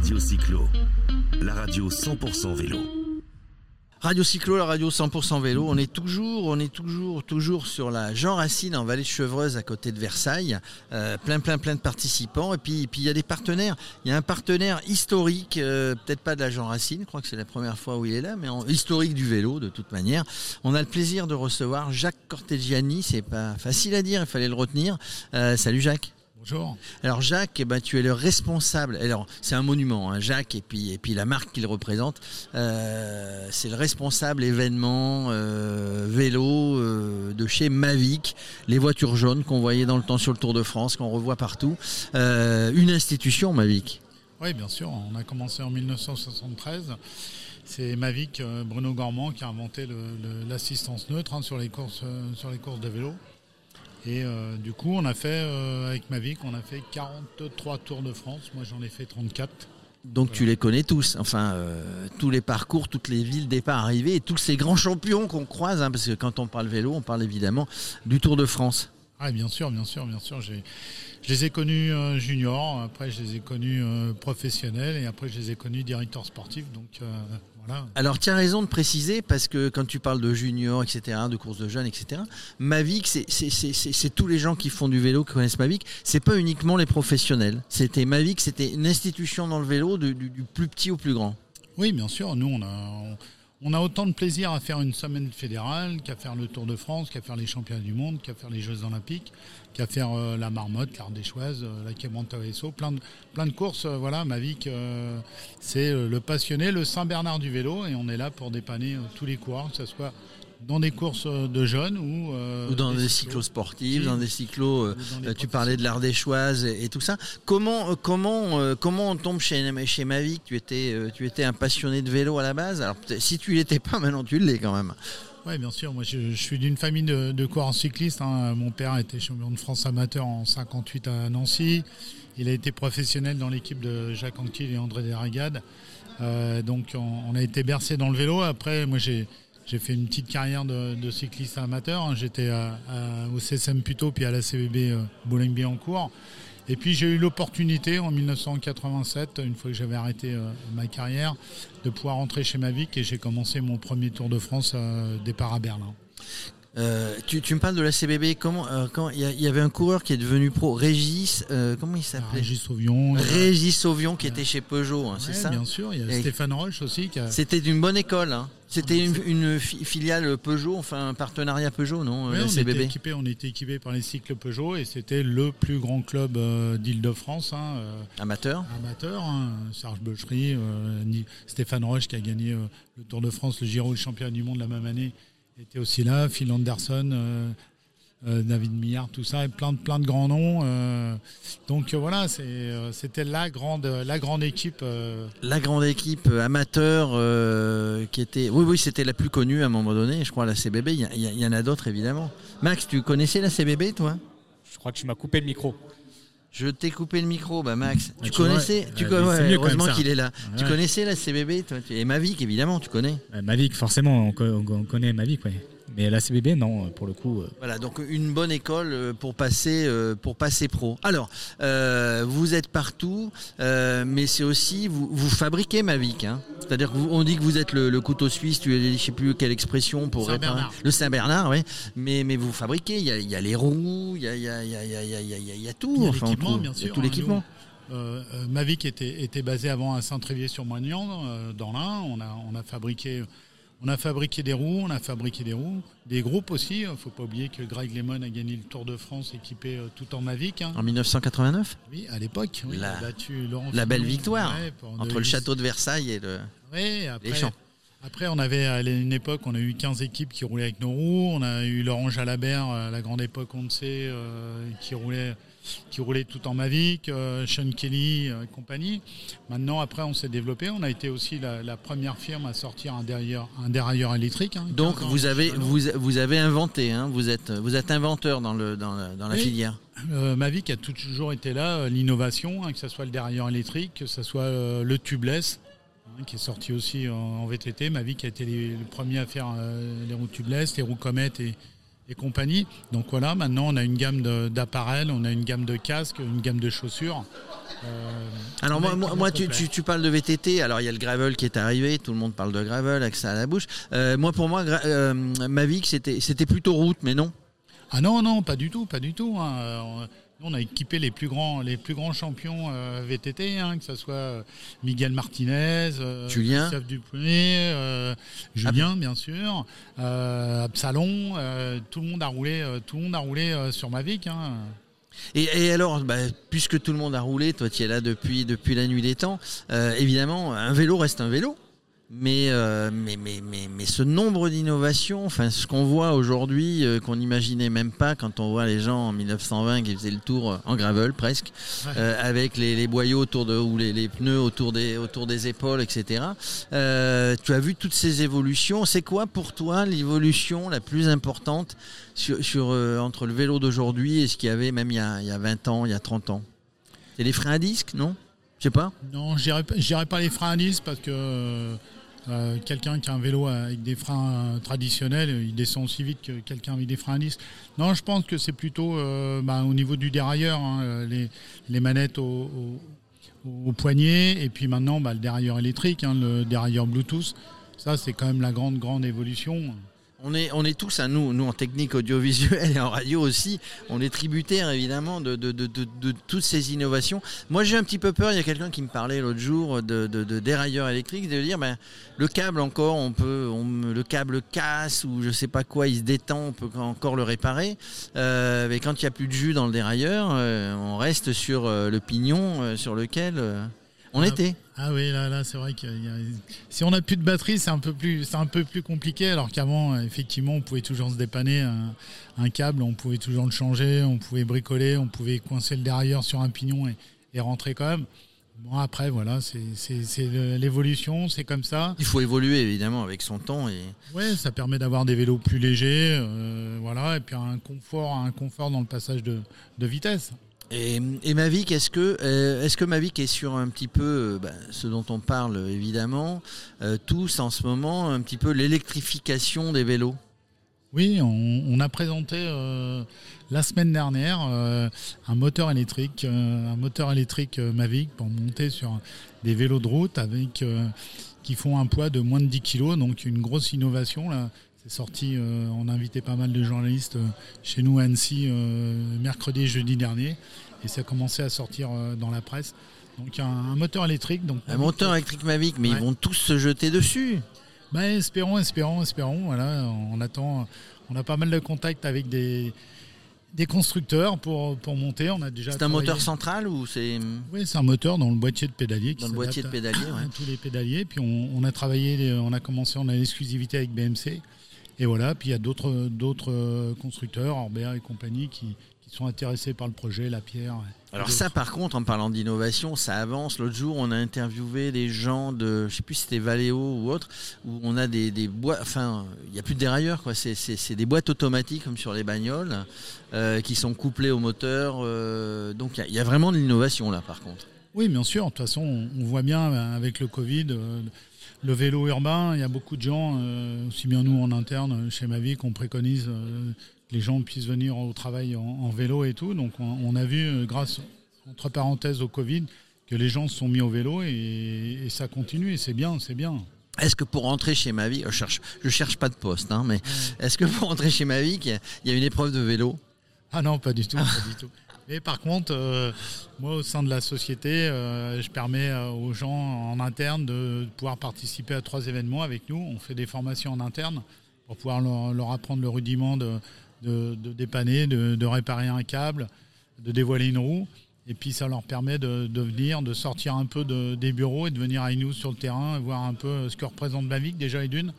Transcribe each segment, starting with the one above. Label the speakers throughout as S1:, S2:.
S1: Radio Cyclo, la radio 100% vélo.
S2: Radio Cyclo, la radio 100% vélo. On est toujours, on est toujours, toujours sur la Jean Racine en Vallée de Chevreuse à côté de Versailles. Euh, plein, plein, plein de participants. Et puis, il y a des partenaires. Il y a un partenaire historique, euh, peut-être pas de la Jean Racine. Je crois que c'est la première fois où il est là, mais historique du vélo de toute manière. On a le plaisir de recevoir Jacques Cortegiani. C'est pas facile à dire. Il fallait le retenir. Euh, salut Jacques.
S3: Bonjour.
S2: Alors Jacques, eh ben, tu es le responsable. Alors c'est un monument, hein, Jacques, et puis et puis la marque qu'il représente, euh, c'est le responsable événement euh, vélo euh, de chez Mavic, les voitures jaunes qu'on voyait dans le temps sur le Tour de France, qu'on revoit partout. une institution Mavic.
S3: Oui, bien sûr. On a commencé en 1973. C'est Mavic, Bruno Gormand, qui a inventé l'assistance neutre hein, sur les courses sur les courses de vélo. Et euh, du coup, on a fait, euh, avec Mavic, on a fait 43 Tours de France. Moi, j'en ai fait 34.
S2: Donc tu les connais tous, enfin euh, tous les parcours, toutes les villes, départ, arrivée et tous ces grands champions qu'on croise, hein, parce que quand on parle vélo, on parle évidemment du Tour de France.
S3: Ah bien sûr, bien sûr, bien sûr. Je les ai connus juniors, après je les ai connus professionnels et après je les ai connus directeurs sportifs. Donc
S2: alors, tu as raison de préciser, parce que quand tu parles de juniors, etc., de courses de jeunes, etc., Mavic, c'est tous les gens qui font du vélo qui connaissent Mavic. C'est pas uniquement les professionnels. C'était Mavic, c'était une institution dans le vélo du, plus petit au plus grand.
S3: Oui, bien sûr. Nous, on a, on a autant de plaisir à faire une semaine fédérale qu'à faire le Tour de France, qu'à faire les championnats du monde, qu'à faire les Jeux olympiques, qu'à faire euh, la marmotte, l'Ardéchoise, euh, la Quémanta-Esso, plein de, plein de courses. Euh, voilà, Mavic, c'est le passionné, le Saint-Bernard du vélo, et on est là pour dépanner tous les coureurs, que ce soit dans des courses de jeunes ou,
S2: euh, ou dans des, cyclos sportifs, dans des cyclos. Euh, tu parlais de l'Ardéchoise et, et, tout ça. Comment euh, comment comment on tombe chez chez Mavic Tu étais tu étais un passionné de vélo à la base? Alors si tu l'étais pas, maintenant tu l'es quand même.
S3: Oui, bien sûr. Moi, je, suis d'une famille de, de coureurs cyclistes. Hein. Mon père était champion de France amateur en 58 à Nancy. Il a été professionnel dans l'équipe de Jacques Anquetil et André Derrigade. donc, on, on, a été bercé dans le vélo. Après, moi, j'ai j'ai fait une petite carrière de, cycliste amateur. Hein. J'étais au CSM Puto puis à la CBB euh, Boulogne-Billancourt. Et puis j'ai eu l'opportunité en 1987, une fois que j'avais arrêté euh, ma carrière, de pouvoir rentrer chez Mavic et j'ai commencé mon premier Tour de France euh, départ à Berlin.
S2: Euh, tu, me parles de la CBB. Comment euh, il y, avait un coureur qui est devenu pro, Régis. Euh, comment il s'appelait?
S3: Régis Sauvion.
S2: Régis Sauvion qui était chez Peugeot, hein, c'est ça?
S3: Bien sûr. Il y a Stéphane Roche aussi.
S2: C'était d'une bonne école. Hein. C'était une, filiale Peugeot, enfin un partenariat Peugeot, non
S3: on
S2: CBB.
S3: Était équipé, on était équipé par les cycles Peugeot et c'était le plus grand club d'Île-de-France. Hein,
S2: amateur?
S3: Amateur. Hein. Serge Beuchery, Stéphane Roche qui a gagné le Tour de France, le Giro, le championnat du monde la même année était aussi là, Phil Anderson, euh, euh, David Millard, tout ça, et plein de, plein de grands noms. Euh. donc voilà, c'était la grande, la grande équipe.
S2: La grande équipe amateur qui était. Oui, oui, c'était la plus connue à un moment donné, je crois, la CBB. Il y, en a d'autres, évidemment. Max, tu connaissais la CBB, toi?
S4: Je crois que tu m'as coupé le micro.
S2: Je t'ai coupé le micro, bah Max. tu, connaissais, tu heureusement qu'il est là. Tu connaissais la CBB, toi, et Mavic évidemment, tu connais.
S4: Mavic, forcément, on, on connaît Mavic, ouais. Mais la CBB, non, pour le coup. Euh.
S2: Voilà, donc une bonne école euh, pour passer, euh, pour passer pro. Alors, vous êtes partout, mais c'est aussi, vous, vous fabriquez Mavic. Hein. C'est-à-dire qu'on dit que vous êtes le, couteau suisse, tu, je ne sais plus quelle expression pour
S3: réparer.
S2: Le Saint-Bernard, oui. Mais, mais vous fabriquez, il y a, les roues, il y a, y, a, y, a, y a, tout.
S3: enfin, tout, bien sûr.
S2: tout l'équipement.
S3: Mavic était, était basé avant à Saint-Trévier-sur-Moignan, dans l'Ain. On a, on a fabriqué on a fabriqué des roues, on a fabriqué des roues, des groupes aussi. Il ne faut pas oublier que Greg Lemon a gagné le Tour de France équipé euh, tout en Mavic. Hein.
S2: En 1989
S3: Oui, à l'époque.
S2: la, la belle victoire entre le château de Versailles et le,
S3: les champs. Après, on avait à une époque, on a eu 15 équipes qui roulaient avec nos roues. On a eu Laurent Jalabert, à la grande époque, on le sait, euh, qui roulait qui roulait tout en Mavic, euh, Sean Kelly euh, et compagnie. Maintenant, après, on s'est développé. On a été aussi la, première firme à sortir un dérailleur, un dérailleur électrique. Hein,
S2: Donc, vous avez, vous, vous, avez inventé, hein, vous, êtes, vous êtes inventeur dans, le, dans, la, dans la filière.
S3: Euh, Mavic a toujours été là, l'innovation, hein, que ce soit le dérailleur électrique, que ce soit le tubeless qui est sorti aussi en, VTT. Mavic a été le premier à faire les roues tubeless, les roues comètes et, et compagnie. Donc voilà, maintenant on a une gamme d'appareils, on a une gamme de casques, une gamme de chaussures.
S2: Euh, alors moi, moi, tu, tu, parles de VTT, alors il y a le gravel qui est arrivé, tout le monde parle de gravel avec ça à la bouche. Euh, moi pour moi, euh, Mavic c'était plutôt route, mais non
S3: Ah non, non, pas du tout, pas du tout. Hein on a équipé les plus grands, les plus grands champions euh, VTT, hein, que ce soit euh, Miguel Martinez,
S2: euh, Julien,
S3: Julien bien sûr, Absalon, tout le monde a roulé, tout le monde a roulé sur Mavic. Hein.
S2: Et, alors, bah, puisque tout le monde a roulé, toi tu es là depuis, depuis la nuit des temps, évidemment, un vélo reste un vélo. Euh, mais, mais, mais, mais, ce nombre d'innovations, enfin, ce qu'on voit aujourd'hui, euh, qu'on n'imaginait même pas quand on voit les gens en 1920 qui faisaient le tour en gravel presque, euh, avec les, boyaux autour de, ou les, pneus autour des, autour des épaules, etc. tu as vu toutes ces évolutions. C'est quoi pour toi l'évolution la plus importante sur, entre le vélo d'aujourd'hui et ce qu'il y avait même il y, a, il y a 20 ans, il y a 30 ans? C'est les freins à disque, non? Je sais pas.
S3: Non, je dirais pas les freins à disque parce que euh, quelqu'un qui a un vélo avec des freins traditionnels, il descend aussi vite que quelqu'un avec des freins à. Non, je pense que c'est plutôt euh, bah, au niveau du dérailleur, hein, les, manettes au, poignet, et puis maintenant bah, le dérailleur électrique, hein, le dérailleur Bluetooth. Ça, c'est quand même la grande, grande évolution.
S2: On est, tous, à nous, nous en technique audiovisuelle et en radio aussi, on est tributaires évidemment de, toutes ces innovations. Moi j'ai un petit peu peur, il y a quelqu'un qui me parlait l'autre jour de, dérailleur électrique, de dire ben, le câble encore, on peut, le câble casse ou je sais pas quoi, il se détend, on peut encore le réparer. Euh, mais quand il n'y a plus de jus dans le dérailleur, euh, on reste sur euh, le pignon sur lequel on
S3: ah,
S2: était.
S3: Ah oui, là, là c'est vrai que si on n'a plus de batterie, c'est un peu plus, c'est un peu plus compliqué. Alors qu'avant, effectivement, on pouvait toujours se dépanner un, câble, on pouvait toujours le changer, on pouvait bricoler, on pouvait coincer le derrière sur un pignon et, rentrer quand même. Bon, après, voilà, c'est l'évolution, c'est comme ça.
S2: Il faut évoluer évidemment avec son temps. Et...
S3: Ouais, ça permet d'avoir des vélos plus légers, euh, voilà, et puis un confort, un confort dans le passage de vitesse.
S2: Et, Mavic, est-ce que, euh, est-ce que Mavic est sur un petit peu euh, bah, ce dont on parle évidemment euh, tous en ce moment, un petit peu l'électrification des vélos?
S3: Oui, on, a présenté la semaine dernière un moteur électrique, un moteur électrique Mavic pour monter sur des vélos de route avec qui font un poids de moins de 10 kg, donc une grosse innovation là. C'est sorti, on a invité pas mal de journalistes chez nous à Annecy mercredi et jeudi dernier et ça a commencé à sortir euh, dans la presse. Donc un, un moteur électrique. Donc,
S2: un moteur électrique Mavic, mais ils vont tous se jeter dessus.
S3: Ben, espérons, espérons, espérons. Voilà, on attend. On a pas mal de contacts avec des, des constructeurs pour, pour monter. On a déjà.
S2: C'est un moteur central ou c'est
S3: Oui, c'est un moteur dans le boîtier de pédalier.
S2: Dans le boîtier de pédalier, ouais.
S3: Tous les pédaliers. Puis on, on, a travaillé, on a commencé, on a l'exclusivité avec BMC. Et voilà. Puis il y a d'autres d'autres constructeurs, Orbea et compagnie, qui, sont intéressés par le projet, la pierre.
S2: Alors ça, par contre, en parlant d'innovation, ça avance. L'autre jour, on a interviewé des gens de, je sais plus si c'était Valeo ou autre, où on a des, des boîtes, enfin, il n'y a plus de dérailleurs, quoi. C'est des boîtes automatiques comme sur les bagnoles, euh, qui sont couplées au moteur. Euh, donc il y, a vraiment de l'innovation là, par contre.
S3: Oui, bien sûr. De toute façon, on, voit bien euh, avec le Covid. Le vélo urbain, il y a beaucoup de gens, aussi bien nous en interne chez Mavic, qu'on préconise les gens puissent venir au travail en, vélo et tout. Donc on, a vu, euh, grâce, entre parenthèses, au Covid, que les gens se sont mis au vélo et, ça continue et c'est bien, c'est bien.
S2: Est-ce que pour rentrer chez Mavic, je cherche, je cherche pas de poste, hein, mais est-ce que pour rentrer chez Mavic, il y a une épreuve de vélo?
S3: Ah non, pas du tout, pas du tout. Mais par contre, euh, moi, au sein de la société, euh, je permets aux gens en interne de pouvoir participer à trois événements avec nous. On fait des formations en interne pour pouvoir leur apprendre le rudiment de, de, dépanner, de, réparer un câble, de dévoiler une roue. Et puis ça leur permet de, venir, de sortir un peu des bureaux et de venir avec nous sur le terrain, voir un peu ce que représente Mavic déjà et d'une.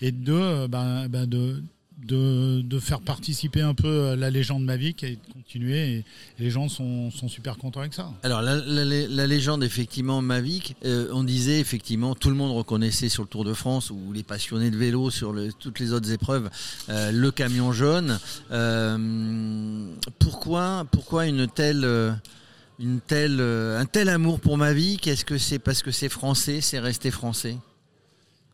S3: Et deux, ben, ben de, de, faire participer un peu euh, la légende Mavic et de continuer. Et, les gens sont, super contents avec ça.
S2: Alors la, légende effectivement Mavic, euh, on disait effectivement tout le monde reconnaissait sur le Tour de France ou les passionnés de vélo sur toutes les autres épreuves euh, le camion jaune. pourquoi, pourquoi une telle une telle, un tel amour pour Mavic Est-ce que c'est? Parce que c'est français, c'est resté français?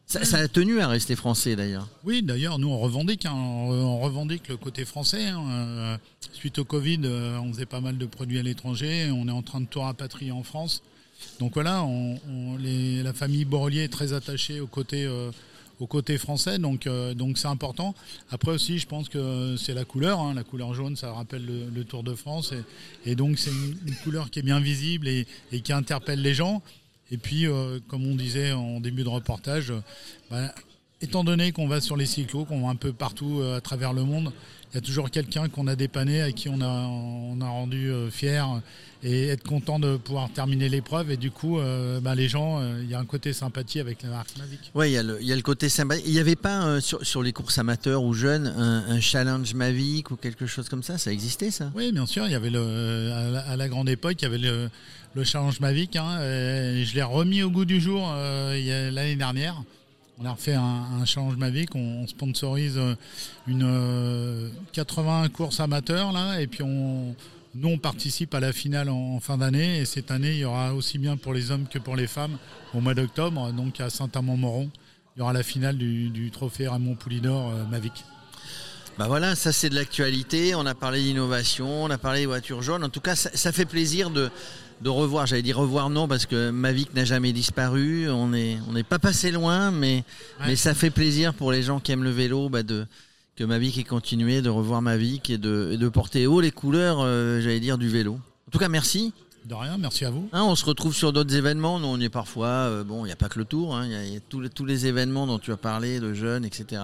S2: Ça, a tenu à rester français d'ailleurs.
S3: Oui, d'ailleurs, nous on revendique, hein, on revendique le côté français. hein. Euh, suite au Covid, euh, on faisait pas mal de produits à l'étranger. On est en train de tout rapatrier en France. Donc voilà, la famille Borrelier est très attachée au côté, euh, français, donc c'est important. Après aussi, je pense que c'est la couleur, hein. la couleur jaune, ça rappelle le, Tour de France, et, donc c'est une, couleur qui est bien visible et qui interpelle les gens. Et puis, euh, comme on disait en début de reportage, bah, étant donné qu'on va sur les cyclos, qu'on va un peu partout euh, à travers le monde, il y a toujours quelqu'un qu'on a dépanné, à qui on a, on a rendu euh, fier et être content de pouvoir terminer l'épreuve. Et du coup, euh, bah, les gens, euh, il y a un côté sympathie avec la marque Mavic.
S2: Oui, il y, a le- il y a le côté sympa. Il n'y avait pas euh, sur, sur les courses amateurs ou jeunes un, un challenge Mavic ou quelque chose comme ça? Ça existait ça?
S3: Oui, bien sûr, il y avait le, à, la, à la grande époque, il y avait le, le challenge Mavic. hein, et je l'ai remis au goût du jour euh, l'année dernière. On a refait un, challenge Mavic, on, on sponsorise euh, une euh, 80 courses amateurs là, et puis nous on participe à la finale en, fin d'année. Et cette année, il y aura aussi bien pour les hommes que pour les femmes au mois d'octobre, donc à Saint-Amand-Moron. Il y aura la finale du, du trophée Ramon Poulidor euh, Mavic.
S2: Bah voilà, ça c'est de l'actualité. On a parlé d'innovation, on a parlé des voitures jaunes. En tout cas, ça, ça fait plaisir de, de revoir. J'allais dire revoir non parce que Mavic n'a jamais disparu. On n'est on n'est pas passé loin, mais,
S3: Ouais.
S2: mais ça fait plaisir pour les gens qui aiment le vélo bah, de, que Mavic ait continué, de revoir Mavic et de, et de porter haut les couleurs, euh, j'allais dire, du vélo. En tout cas, merci.
S3: De rien, merci à vous.
S2: Hein, on se retrouve sur d'autres événements. Nous, on y est parfois. euh, bon, il n'y a pas que le tour. hein, Il y a, il y a tous, les, tous les événements dont tu as parlé, de jeunes, etc.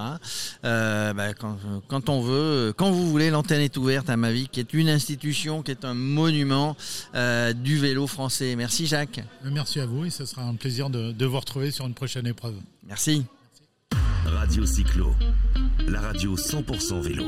S2: Euh, bah, quand, quand on veut, euh, quand vous voulez, l'antenne est ouverte à Mavic, qui est une institution, qui est un monument euh, du vélo français. Merci Jacques.
S3: Merci à vous et ce sera un plaisir de, de vous retrouver sur une prochaine épreuve.
S2: Merci.
S1: Radio Cyclo, la radio 100% vélo.